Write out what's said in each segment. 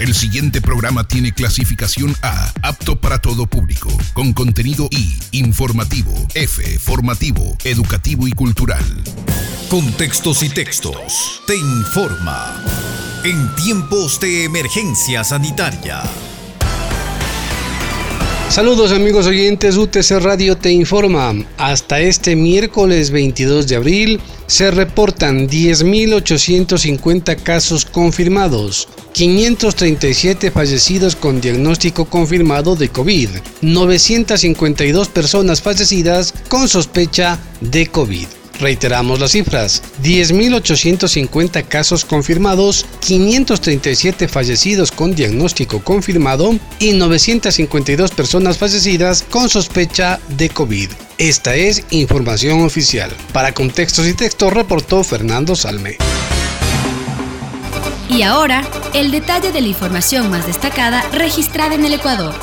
El siguiente programa tiene clasificación A, apto para todo público, con contenido I, informativo, F, formativo, educativo y cultural. Contextos y textos. Te informa. En tiempos de emergencia sanitaria. Saludos amigos oyentes, UTC Radio te informa. Hasta este miércoles 22 de abril se reportan 10.850 casos confirmados, 537 fallecidos con diagnóstico confirmado de COVID, 952 personas fallecidas con sospecha de COVID. Reiteramos las cifras, 10.850 casos confirmados, 537 fallecidos con diagnóstico confirmado y 952 personas fallecidas con sospecha de COVID. Esta es información oficial. Para contextos y textos reportó Fernando Salme. Y ahora, el detalle de la información más destacada registrada en el Ecuador.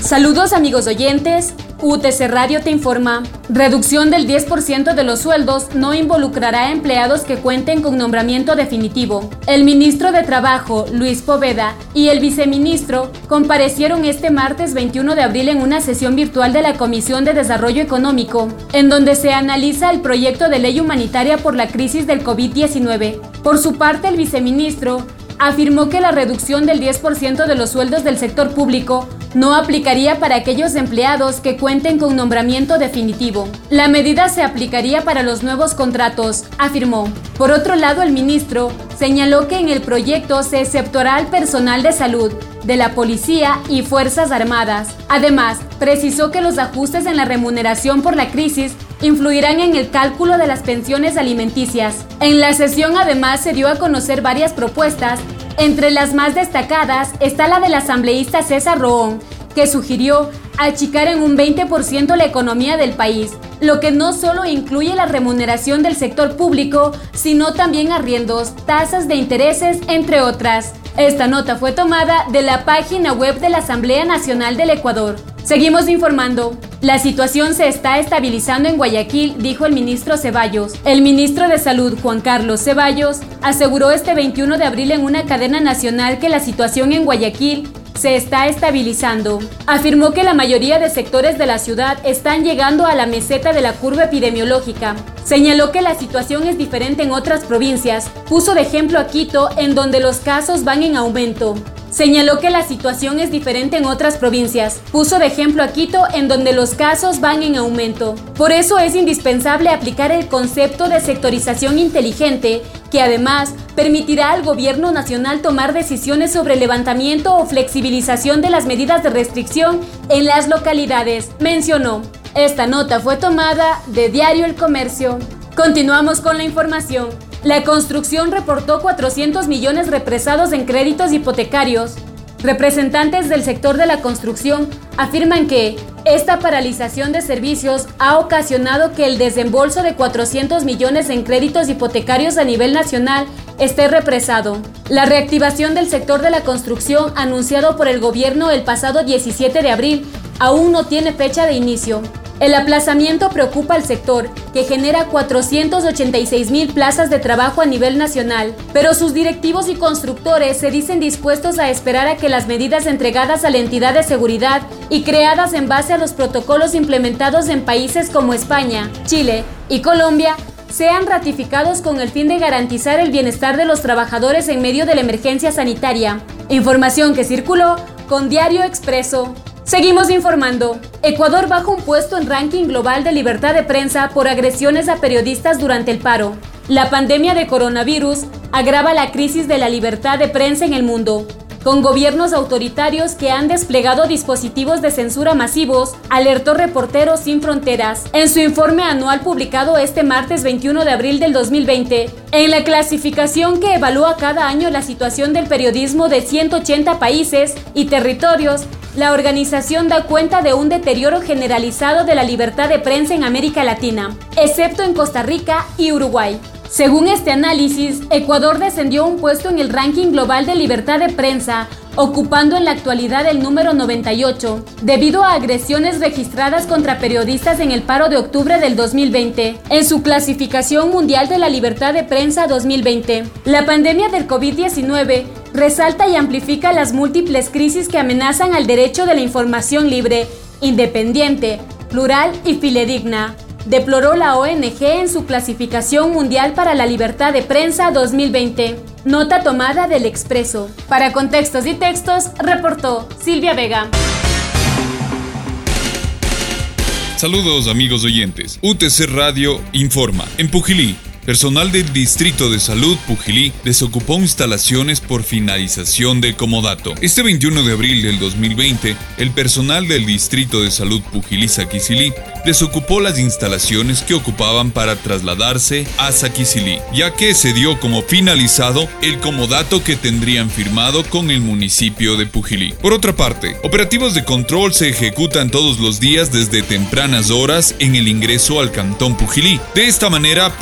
Saludos amigos oyentes. UTC Radio te informa. Reducción del 10% de los sueldos no involucrará a empleados que cuenten con nombramiento definitivo. El ministro de Trabajo, Luis Poveda, y el viceministro comparecieron este martes 21 de abril en una sesión virtual de la Comisión de Desarrollo Económico, en donde se analiza el proyecto de ley humanitaria por la crisis del COVID-19. Por su parte, el viceministro afirmó que la reducción del 10% de los sueldos del sector público no aplicaría para aquellos empleados que cuenten con nombramiento definitivo. La medida se aplicaría para los nuevos contratos, afirmó. Por otro lado, el ministro señaló que en el proyecto se exceptuará al personal de salud, de la policía y Fuerzas Armadas. Además, precisó que los ajustes en la remuneración por la crisis influirán en el cálculo de las pensiones alimenticias. En la sesión además se dio a conocer varias propuestas entre las más destacadas está la del asambleísta César Roón, que sugirió achicar en un 20% la economía del país, lo que no solo incluye la remuneración del sector público, sino también arriendos, tasas de intereses, entre otras. Esta nota fue tomada de la página web de la Asamblea Nacional del Ecuador. Seguimos informando. La situación se está estabilizando en Guayaquil, dijo el ministro Ceballos. El ministro de Salud, Juan Carlos Ceballos, aseguró este 21 de abril en una cadena nacional que la situación en Guayaquil se está estabilizando. Afirmó que la mayoría de sectores de la ciudad están llegando a la meseta de la curva epidemiológica. Señaló que la situación es diferente en otras provincias. Puso de ejemplo a Quito, en donde los casos van en aumento. Señaló que la situación es diferente en otras provincias. Puso de ejemplo a Quito, en donde los casos van en aumento. Por eso es indispensable aplicar el concepto de sectorización inteligente, que además permitirá al gobierno nacional tomar decisiones sobre levantamiento o flexibilización de las medidas de restricción en las localidades, mencionó. Esta nota fue tomada de Diario El Comercio. Continuamos con la información. La construcción reportó 400 millones represados en créditos hipotecarios. Representantes del sector de la construcción afirman que esta paralización de servicios ha ocasionado que el desembolso de 400 millones en créditos hipotecarios a nivel nacional esté represado. La reactivación del sector de la construcción anunciado por el gobierno el pasado 17 de abril aún no tiene fecha de inicio. El aplazamiento preocupa al sector, que genera 486 mil plazas de trabajo a nivel nacional, pero sus directivos y constructores se dicen dispuestos a esperar a que las medidas entregadas a la entidad de seguridad y creadas en base a los protocolos implementados en países como España, Chile y Colombia sean ratificados con el fin de garantizar el bienestar de los trabajadores en medio de la emergencia sanitaria. Información que circuló con Diario Expreso. Seguimos informando. Ecuador baja un puesto en ranking global de libertad de prensa por agresiones a periodistas durante el paro. La pandemia de coronavirus agrava la crisis de la libertad de prensa en el mundo. Con gobiernos autoritarios que han desplegado dispositivos de censura masivos, alertó Reporteros Sin Fronteras en su informe anual publicado este martes 21 de abril del 2020. En la clasificación que evalúa cada año la situación del periodismo de 180 países y territorios, la organización da cuenta de un deterioro generalizado de la libertad de prensa en América Latina, excepto en Costa Rica y Uruguay. Según este análisis, Ecuador descendió un puesto en el ranking global de libertad de prensa ocupando en la actualidad el número 98, debido a agresiones registradas contra periodistas en el paro de octubre del 2020, en su clasificación mundial de la libertad de prensa 2020. La pandemia del COVID-19 resalta y amplifica las múltiples crisis que amenazan al derecho de la información libre, independiente, plural y filedigna deploró la ONG en su clasificación mundial para la libertad de prensa 2020. Nota tomada del Expreso. Para contextos y textos, reportó Silvia Vega. Saludos amigos oyentes. UTC Radio informa. En Pujilí, Personal del Distrito de Salud Pujilí desocupó instalaciones por finalización de comodato. Este 21 de abril del 2020, el personal del Distrito de Salud Pujilí Saquicilí desocupó las instalaciones que ocupaban para trasladarse a Saquicilí, ya que se dio como finalizado el comodato que tendrían firmado con el municipio de Pujilí. Por otra parte, operativos de control se ejecutan todos los días desde tempranas horas en el ingreso al cantón Pujilí. De esta manera,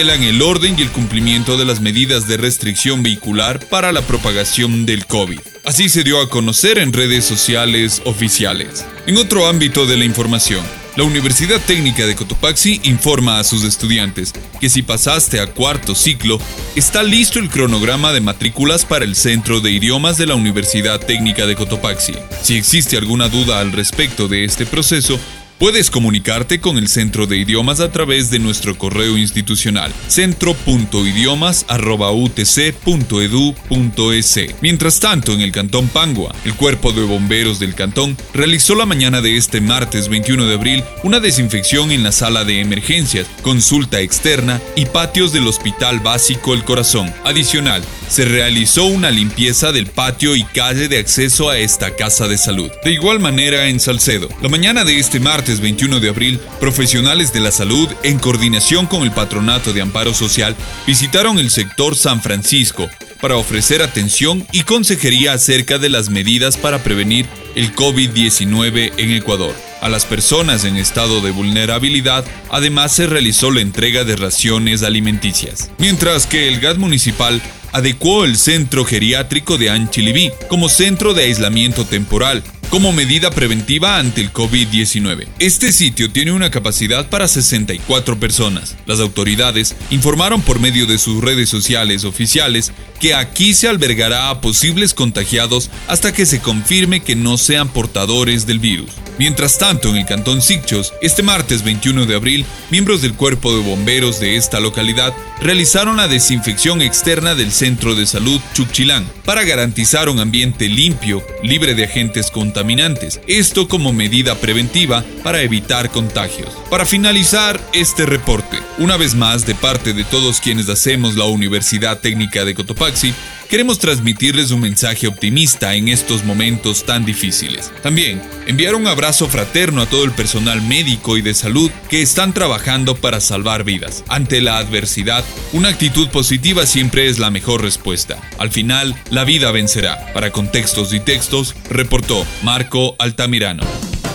el orden y el cumplimiento de las medidas de restricción vehicular para la propagación del COVID. Así se dio a conocer en redes sociales oficiales. En otro ámbito de la información, la Universidad Técnica de Cotopaxi informa a sus estudiantes que si pasaste a cuarto ciclo, está listo el cronograma de matrículas para el Centro de Idiomas de la Universidad Técnica de Cotopaxi. Si existe alguna duda al respecto de este proceso, Puedes comunicarte con el Centro de Idiomas a través de nuestro correo institucional centro.idiomas.utc.edu.es. Mientras tanto, en el Cantón Pangua, el Cuerpo de Bomberos del Cantón realizó la mañana de este martes 21 de abril una desinfección en la sala de emergencias, consulta externa y patios del Hospital Básico El Corazón. Adicional, se realizó una limpieza del patio y calle de acceso a esta casa de salud. De igual manera en Salcedo, la mañana de este martes 21 de abril, profesionales de la salud, en coordinación con el Patronato de Amparo Social, visitaron el sector San Francisco para ofrecer atención y consejería acerca de las medidas para prevenir el COVID-19 en Ecuador. A las personas en estado de vulnerabilidad, además se realizó la entrega de raciones alimenticias. Mientras que el GAT municipal adecuó el centro geriátrico de Anchilibí como centro de aislamiento temporal como medida preventiva ante el COVID-19. Este sitio tiene una capacidad para 64 personas. Las autoridades informaron por medio de sus redes sociales oficiales que aquí se albergará a posibles contagiados hasta que se confirme que no sean portadores del virus. Mientras tanto, en el cantón Sicchos, este martes 21 de abril, miembros del cuerpo de bomberos de esta localidad realizaron la desinfección externa del centro de salud Chuchilán para garantizar un ambiente limpio, libre de agentes contaminantes, esto como medida preventiva para evitar contagios. Para finalizar este reporte, una vez más de parte de todos quienes hacemos la Universidad Técnica de Cotopaxi, queremos transmitirles un mensaje optimista en estos momentos tan difíciles. También enviar un abrazo fraterno a todo el personal médico y de salud que están trabajando para salvar vidas. Ante la adversidad, una actitud positiva siempre es la mejor respuesta. Al final, la vida vencerá. Para contextos y textos, reportó Marco Altamirano.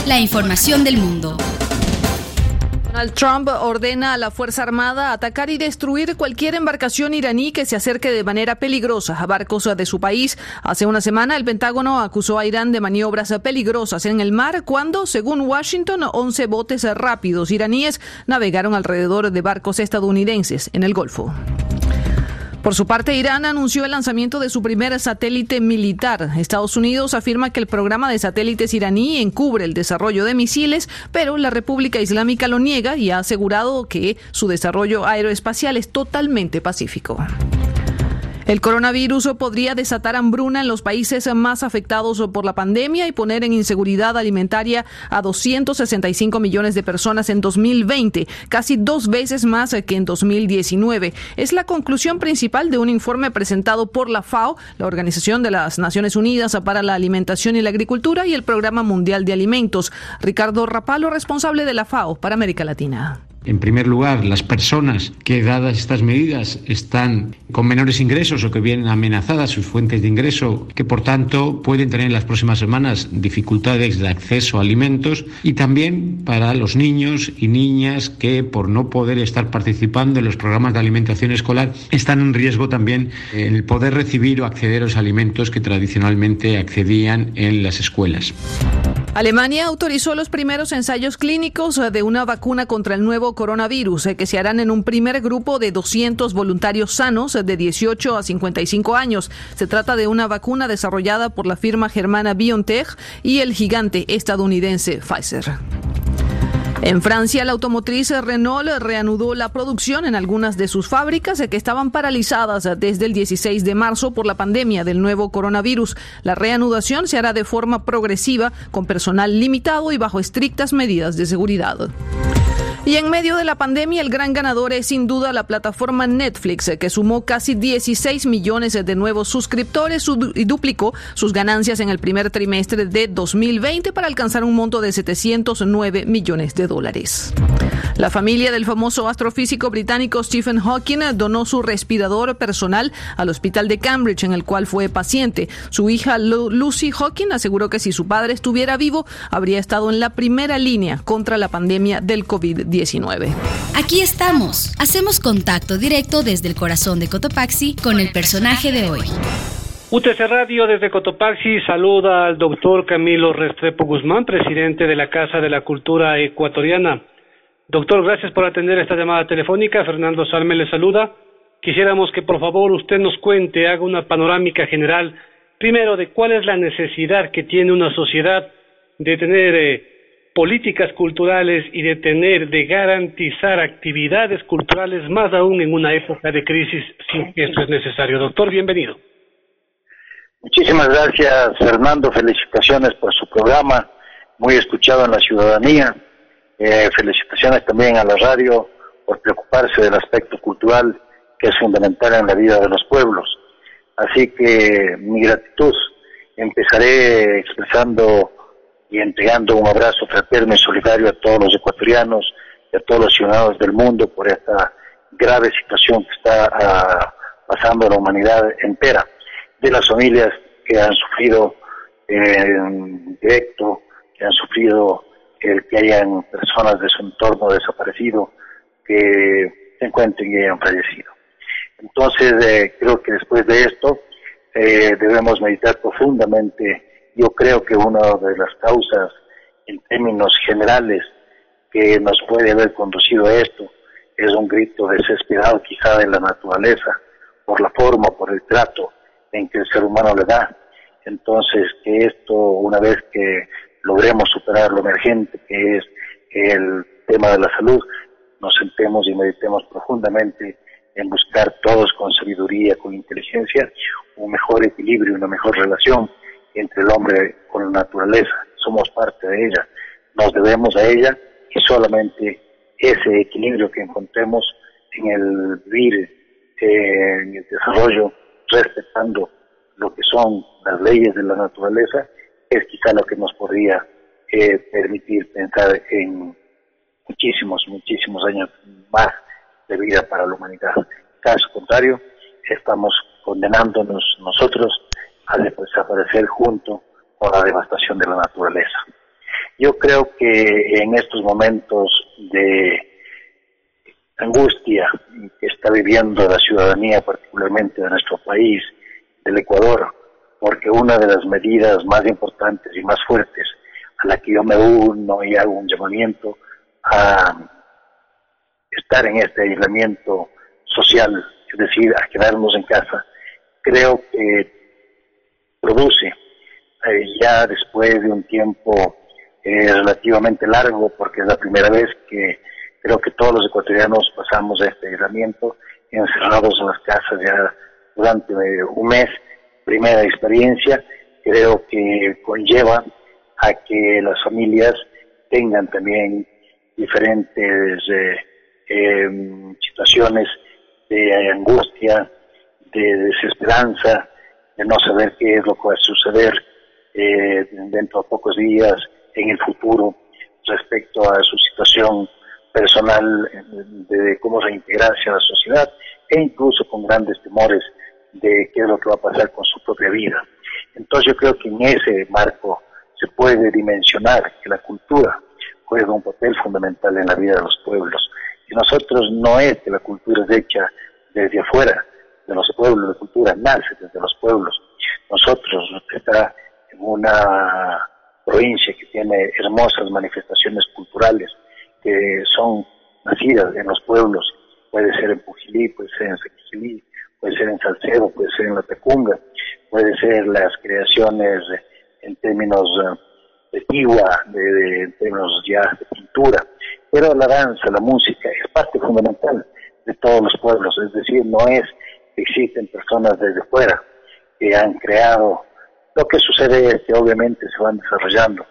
La información del mundo. Donald Trump ordena a la Fuerza Armada atacar y destruir cualquier embarcación iraní que se acerque de manera peligrosa a barcos de su país. Hace una semana, el Pentágono acusó a Irán de maniobras peligrosas en el mar cuando, según Washington, 11 botes rápidos iraníes navegaron alrededor de barcos estadounidenses en el Golfo. Por su parte, Irán anunció el lanzamiento de su primer satélite militar. Estados Unidos afirma que el programa de satélites iraní encubre el desarrollo de misiles, pero la República Islámica lo niega y ha asegurado que su desarrollo aeroespacial es totalmente pacífico. El coronavirus podría desatar hambruna en los países más afectados por la pandemia y poner en inseguridad alimentaria a 265 millones de personas en 2020, casi dos veces más que en 2019. Es la conclusión principal de un informe presentado por la FAO, la Organización de las Naciones Unidas para la Alimentación y la Agricultura y el Programa Mundial de Alimentos. Ricardo Rapalo, responsable de la FAO para América Latina. En primer lugar, las personas que, dadas estas medidas, están con menores ingresos o que vienen amenazadas sus fuentes de ingreso, que por tanto pueden tener en las próximas semanas dificultades de acceso a alimentos, y también para los niños y niñas que, por no poder estar participando en los programas de alimentación escolar, están en riesgo también el poder recibir o acceder a los alimentos que tradicionalmente accedían en las escuelas. Alemania autorizó los primeros ensayos clínicos de una vacuna contra el nuevo coronavirus eh, que se harán en un primer grupo de 200 voluntarios sanos de 18 a 55 años. Se trata de una vacuna desarrollada por la firma germana BioNTech y el gigante estadounidense Pfizer. En Francia, la automotriz Renault reanudó la producción en algunas de sus fábricas que estaban paralizadas desde el 16 de marzo por la pandemia del nuevo coronavirus. La reanudación se hará de forma progresiva, con personal limitado y bajo estrictas medidas de seguridad. Y en medio de la pandemia, el gran ganador es sin duda la plataforma Netflix, que sumó casi 16 millones de nuevos suscriptores y duplicó sus ganancias en el primer trimestre de 2020 para alcanzar un monto de 709 millones de dólares. La familia del famoso astrofísico británico Stephen Hawking donó su respirador personal al hospital de Cambridge, en el cual fue paciente. Su hija Lucy Hawking aseguró que si su padre estuviera vivo, habría estado en la primera línea contra la pandemia del COVID-19. Aquí estamos. Hacemos contacto directo desde el corazón de Cotopaxi con el personaje de hoy. UTC Radio desde Cotopaxi saluda al doctor Camilo Restrepo Guzmán, presidente de la Casa de la Cultura Ecuatoriana. Doctor, gracias por atender esta llamada telefónica. Fernando Salme le saluda. Quisiéramos que por favor usted nos cuente, haga una panorámica general, primero de cuál es la necesidad que tiene una sociedad de tener eh, políticas culturales y de tener, de garantizar actividades culturales, más aún en una época de crisis, si esto es necesario. Doctor, bienvenido. Muchísimas gracias, Fernando. Felicitaciones por su programa, muy escuchado en la ciudadanía. Eh, felicitaciones también a la radio por preocuparse del aspecto cultural que es fundamental en la vida de los pueblos. Así que mi gratitud. Empezaré expresando y entregando un abrazo fraterno y solidario a todos los ecuatorianos y a todos los ciudadanos del mundo por esta grave situación que está ah, pasando la humanidad entera, de las familias que han sufrido en directo, que han sufrido el que hayan personas de su entorno desaparecido, que se encuentren y hayan fallecido. Entonces, eh, creo que después de esto eh, debemos meditar profundamente yo creo que una de las causas en términos generales que nos puede haber conducido a esto es un grito desesperado quizá de la naturaleza por la forma, por el trato en que el ser humano le da. Entonces, que esto, una vez que logremos superar lo emergente que es el tema de la salud, nos sentemos y meditemos profundamente en buscar todos con sabiduría, con inteligencia, un mejor equilibrio, una mejor relación entre el hombre con la naturaleza, somos parte de ella, nos debemos a ella y solamente ese equilibrio que encontremos en el vivir, en el desarrollo, respetando lo que son las leyes de la naturaleza, es quizá lo que nos podría eh, permitir pensar en muchísimos, muchísimos años más de vida para la humanidad. Caso contrario, estamos condenándonos nosotros a desaparecer junto con la devastación de la naturaleza. Yo creo que en estos momentos de angustia que está viviendo la ciudadanía, particularmente de nuestro país, del Ecuador, porque una de las medidas más importantes y más fuertes a la que yo me uno y hago un llamamiento a estar en este aislamiento social, es decir, a quedarnos en casa, creo que produce eh, ya después de un tiempo eh, relativamente largo, porque es la primera vez que creo que todos los ecuatorianos pasamos este aislamiento encerrados en las casas ya durante un mes, primera experiencia, creo que conlleva a que las familias tengan también diferentes em, situaciones de angustia, de desesperanza, de no saber qué es lo que va a suceder eh, dentro de pocos días, en el futuro, respecto a su situación personal de cómo reintegrarse a la sociedad e incluso con grandes temores de qué es lo que va a pasar con su propia vida. Entonces yo creo que en ese marco se puede dimensionar que la cultura juega un papel fundamental en la vida de los pueblos. Y nosotros no es que la cultura es hecha desde afuera de los pueblos, la cultura nace desde los pueblos. Nosotros, está en una provincia que tiene hermosas manifestaciones culturales que son nacidas en los pueblos, puede ser en Pujilí, puede ser en Sequilí, puede ser en Salcedo, puede ser en La Tecunga, puede ser las creaciones en términos eh, de tigua, de, en términos ya de pintura, pero la danza, la música es parte fundamental de todos los pueblos, es decir, no es que existen personas desde fuera que han creado, lo que sucede es que obviamente se van desarrollando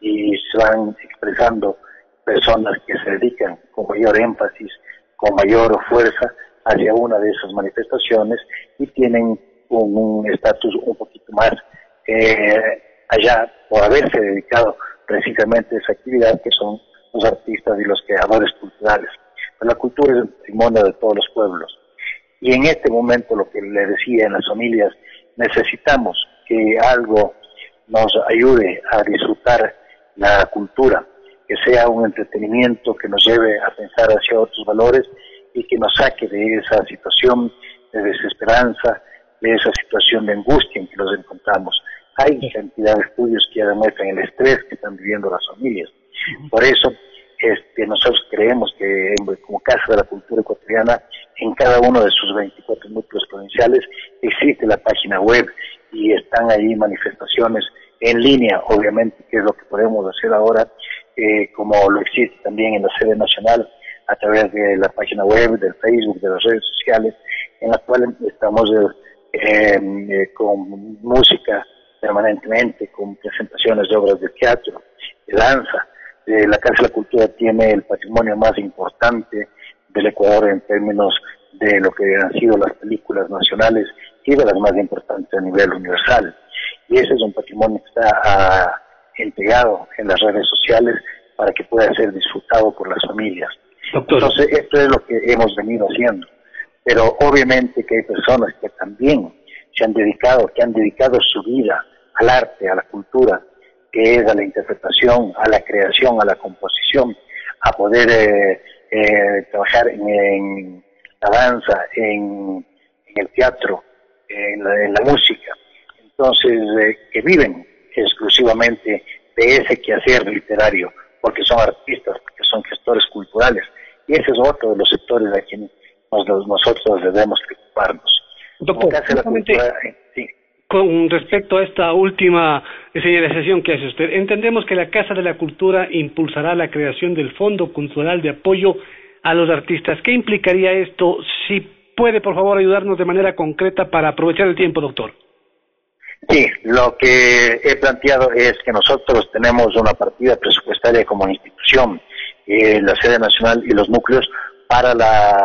y se van expresando personas que se dedican con mayor énfasis, con mayor fuerza hacia una de esas manifestaciones y tienen un estatus un, poquito más eh, allá por haberse dedicado precisamente a esa actividad que son los artistas y los creadores culturales. la cultura es el patrimonio de todos los pueblos. Y en este momento, lo que le decía en las familias, necesitamos que algo nos ayude a disfrutar la cultura, que sea un entretenimiento que nos lleve a pensar hacia otros valores y que nos saque de esa situación de desesperanza, de esa situación de angustia en que nos encontramos. Hay cantidad de estudios que demuestran el estrés que están viviendo las familias. Por eso, este, nosotros creemos que como Casa de la Cultura Ecuatoriana, en cada uno de sus 24 núcleos provinciales existe la página web y están ahí manifestaciones en línea, obviamente, que es lo que podemos hacer ahora, eh, como lo existe también en la sede nacional a través de la página web, del Facebook, de las redes sociales, en las cuales estamos eh, eh, con música permanentemente, con presentaciones de obras de teatro, de danza. la Casa de la Cultura tiene el patrimonio más importante del Ecuador en términos de lo que han sido las películas nacionales y de las más importantes a nivel universal. Y ese es un patrimonio que está ah, entregado en las redes sociales para que pueda ser disfrutado por las familias. Entonces, esto es lo que hemos venido haciendo. Pero obviamente que hay personas que también se han dedicado, que han dedicado su vida al arte, a la cultura, que es a la interpretación, a la creación, a la composición, a poder eh, eh, trabajar en, la danza, en, el teatro, en la, música. Entonces, eh, que viven exclusivamente de ese quehacer literario, porque son artistas, porque son gestores culturales. Y ese es otro de los sectores a quienes nosotros debemos preocuparnos. Doctor, con respecto a esta última señalización que hace usted, entendemos que la Casa de la Cultura impulsará la creación del Fondo Cultural de Apoyo a los Artistas. ¿Qué implicaría esto? Si puede, por favor, ayudarnos de manera concreta para aprovechar el tiempo, doctor. Sí, lo que he planteado es que nosotros tenemos una partida presupuestaria como institución, eh, la sede nacional y los núcleos para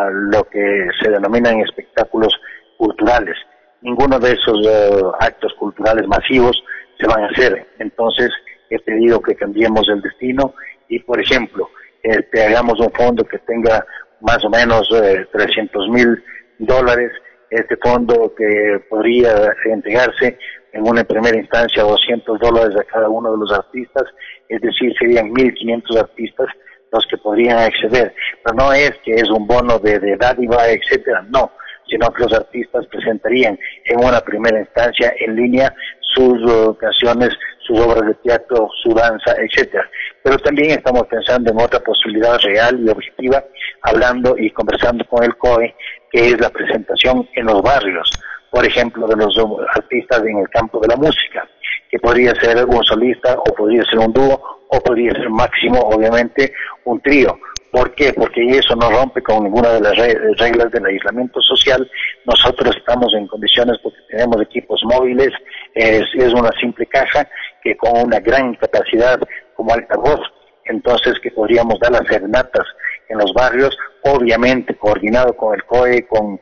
lo que se denominan espectáculos culturales ninguno de esos eh, actos culturales masivos se van a hacer. Entonces, he pedido que cambiemos el destino y, por ejemplo, este, hagamos un fondo que tenga más o menos 300 eh, mil dólares, este fondo que podría entregarse en una primera instancia 200 dólares a cada uno de los artistas, es decir, serían 1.500 artistas los que podrían acceder. Pero no es que es un bono de, de dádiva, etcétera, no sino que los artistas presentarían en una primera instancia en línea sus canciones, sus obras de teatro, su danza, etcétera. Pero también estamos pensando en otra posibilidad real y objetiva, hablando y conversando con el COE, que es la presentación en los barrios, por ejemplo, de los artistas en el campo de la música, que podría ser un solista o podría ser un dúo o podría ser máximo, obviamente, un trío. ¿Por qué? Porque eso no rompe con ninguna de las reglas del aislamiento social. Nosotros estamos en condiciones porque tenemos equipos móviles, es, es una simple caja que con una gran capacidad como altavoz, entonces que podríamos dar las serenatas en los barrios, obviamente coordinado con el COE, con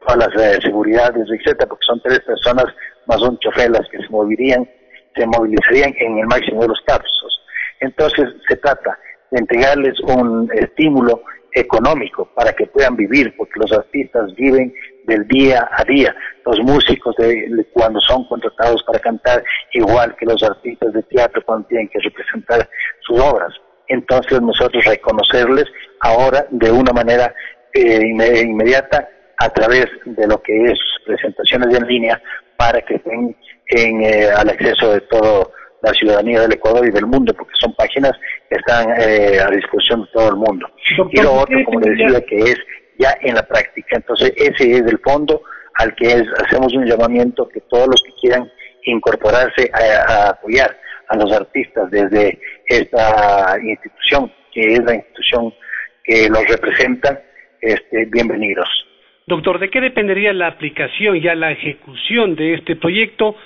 todas las eh, seguridades, etcétera, porque son tres personas más un chofer las que se moverían, se movilizarían en el máximo de los casos. Entonces se trata de entregarles un estímulo económico para que puedan vivir, porque los artistas viven del día a día. Los músicos de, cuando son contratados para cantar, igual que los artistas de teatro cuando tienen que representar sus obras. Entonces nosotros reconocerles ahora de una manera eh, inmediata a través de lo que es presentaciones en línea para que estén en, eh, al acceso de toda la ciudadanía del Ecuador y del mundo, porque son páginas que están eh, a disposición de todo el mundo. y lo otro, como le decía, que es ya en la práctica. Entonces, ese es el fondo al que hacemos un llamamiento que todos los que quieran incorporarse a, apoyar a los artistas desde esta institución, que es la institución que los representa, este, bienvenidos. Doctor, ¿de qué dependería la aplicación y la ejecución de este proyecto?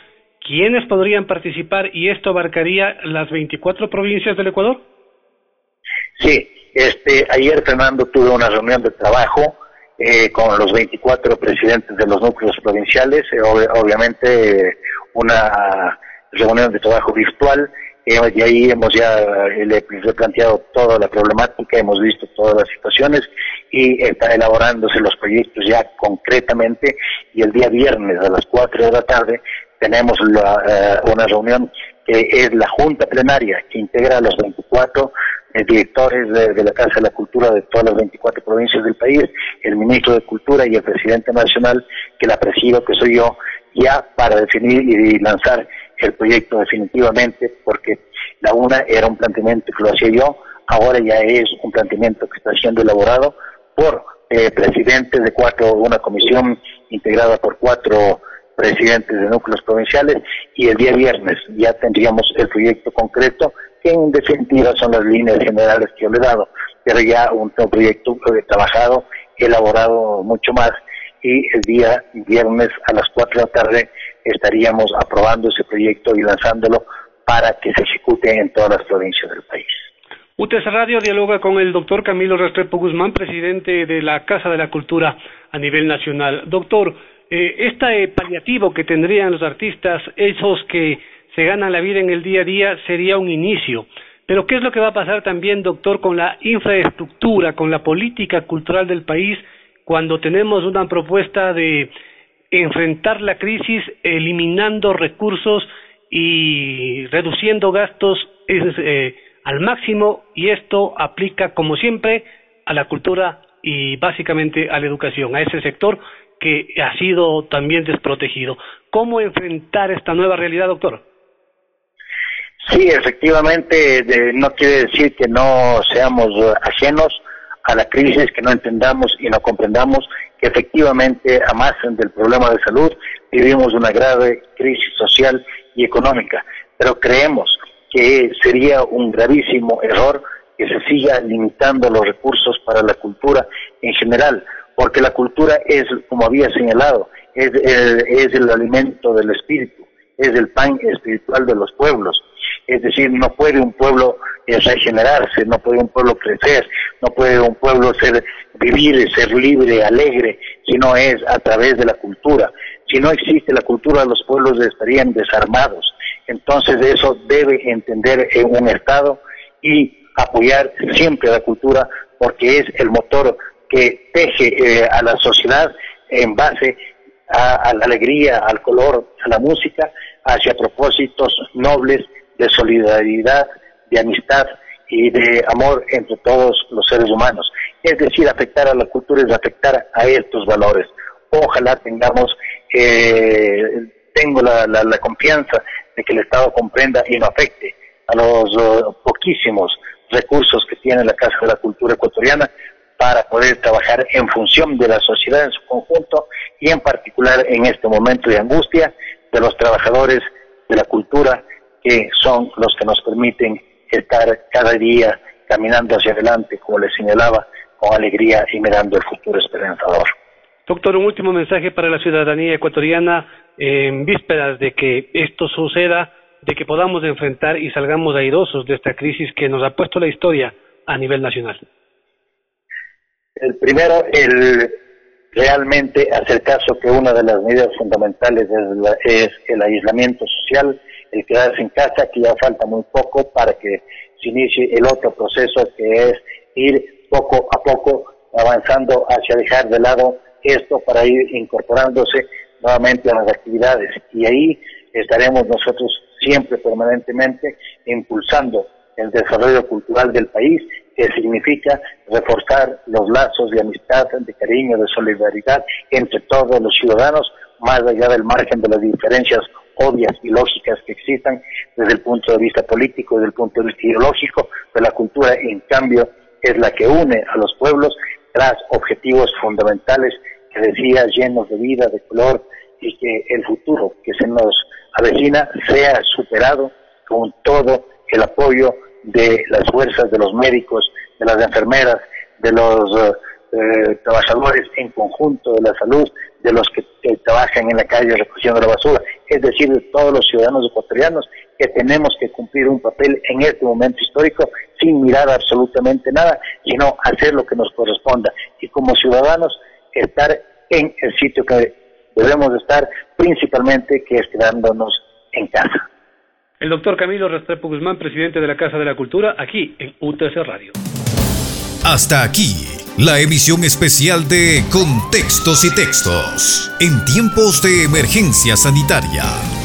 ¿Quiénes podrían participar y esto abarcaría las 24 provincias del Ecuador? Sí, este, ayer Fernando tuve una reunión de trabajo eh, con los 24 presidentes de los núcleos provinciales, eh, obviamente una reunión de trabajo virtual, eh, y ahí hemos ya le, planteado toda la problemática, hemos visto todas las situaciones y está elaborándose los proyectos ya concretamente y el día viernes a las 4 de la tarde tenemos una reunión que es la Junta Plenaria que integra a los 24 eh, directores de, la Casa de la Cultura de todas las 24 provincias del país, el ministro de Cultura y el presidente nacional, que la presido, que soy yo, ya para definir y lanzar el proyecto definitivamente, porque la una era un planteamiento que lo hacía yo, ahora ya es un planteamiento que está siendo elaborado por eh, presidentes de cuatro, una comisión integrada por cuatro presidentes de núcleos provinciales y el día viernes ya tendríamos el proyecto concreto que en definitiva son las líneas generales que yo le he dado, pero ya un, proyecto trabajado, elaborado mucho más y el día viernes a las 4 de la tarde estaríamos aprobando ese proyecto y lanzándolo para que se ejecute en todas las provincias del país. UTS Radio dialoga con el doctor Camilo Restrepo Guzmán, presidente de la Casa de la Cultura a nivel nacional. Doctor, eh, este paliativo que tendrían los artistas, esos que se gana la vida en el día a día sería un inicio. Pero ¿qué es lo que va a pasar también, doctor, con la infraestructura, con la política cultural del país, cuando tenemos una propuesta de enfrentar la crisis eliminando recursos y reduciendo gastos eh, al máximo y esto aplica como siempre a la cultura y básicamente a la educación, a ese sector que ha sido también desprotegido. ¿Cómo enfrentar esta nueva realidad, doctor? Sí, efectivamente, no quiere decir que no seamos ajenos a la crisis, que no entendamos y no comprendamos efectivamente, a más del problema de salud, vivimos una grave crisis social y económica, pero creemos que sería un gravísimo error que se siga limitando los recursos para la cultura en general, porque la cultura es, como había señalado, es, es el alimento del espíritu, es el pan espiritual de los pueblos es decir, no puede un pueblo regenerarse, no puede un pueblo crecer, no puede un pueblo ser vivir, ser libre, alegre, si no es a través de la cultura. Si no existe la cultura, los pueblos estarían desarmados. Entonces eso debe entender en un Estado y apoyar siempre la cultura porque es el motor que teje eh, a la sociedad en base a la alegría, al color, a la música, hacia propósitos nobles de solidaridad, de amistad y de amor entre todos los seres humanos. Es decir, afectar a la cultura es afectar a estos valores. Ojalá tengamos, eh, tengo la, confianza de que el Estado comprenda y no afecte a los uh, poquísimos recursos que tiene la Casa de la Cultura Ecuatoriana para poder trabajar en función de la sociedad en su conjunto y en particular en este momento de angustia de los trabajadores de la cultura que son los que nos permiten estar cada día caminando hacia adelante, como les señalaba, con alegría y mirando el futuro esperanzador. Doctor, un último mensaje para la ciudadanía ecuatoriana en vísperas de que esto suceda, de que podamos enfrentar y salgamos airosos de esta crisis que nos ha puesto la historia a nivel nacional. El primero, el realmente hacer caso que una de las medidas fundamentales es, es el aislamiento social el quedarse en casa, que ya falta muy poco para que se inicie el otro proceso que es ir poco a poco avanzando hacia dejar de lado esto para ir incorporándose nuevamente a las actividades. Y ahí estaremos nosotros siempre permanentemente impulsando el desarrollo cultural del país, que significa reforzar los lazos de amistad, de cariño, de solidaridad entre todos los ciudadanos, más allá del margen de las diferencias obvias y lógicas que existan desde el punto de vista político, desde el punto de vista ideológico, pero la cultura, en cambio, es la que une a los pueblos tras objetivos fundamentales que decía llenos de vida, de color y que el futuro que se nos avecina sea superado con todo el apoyo de las fuerzas, de los médicos, de las enfermeras, de los eh, eh, trabajadores en conjunto de la salud, de los que, trabajan en la calle recogiendo la basura, es decir, de todos los ciudadanos ecuatorianos que tenemos que cumplir un papel en este momento histórico sin mirar absolutamente nada, sino hacer lo que nos corresponda y como ciudadanos estar en el sitio que debemos estar, principalmente que es quedándonos en casa. El doctor Camilo Restrepo Guzmán, presidente de la Casa de la Cultura, aquí en UTC Radio. Hasta aquí, la emisión especial de Contextos y Textos, en tiempos de emergencia sanitaria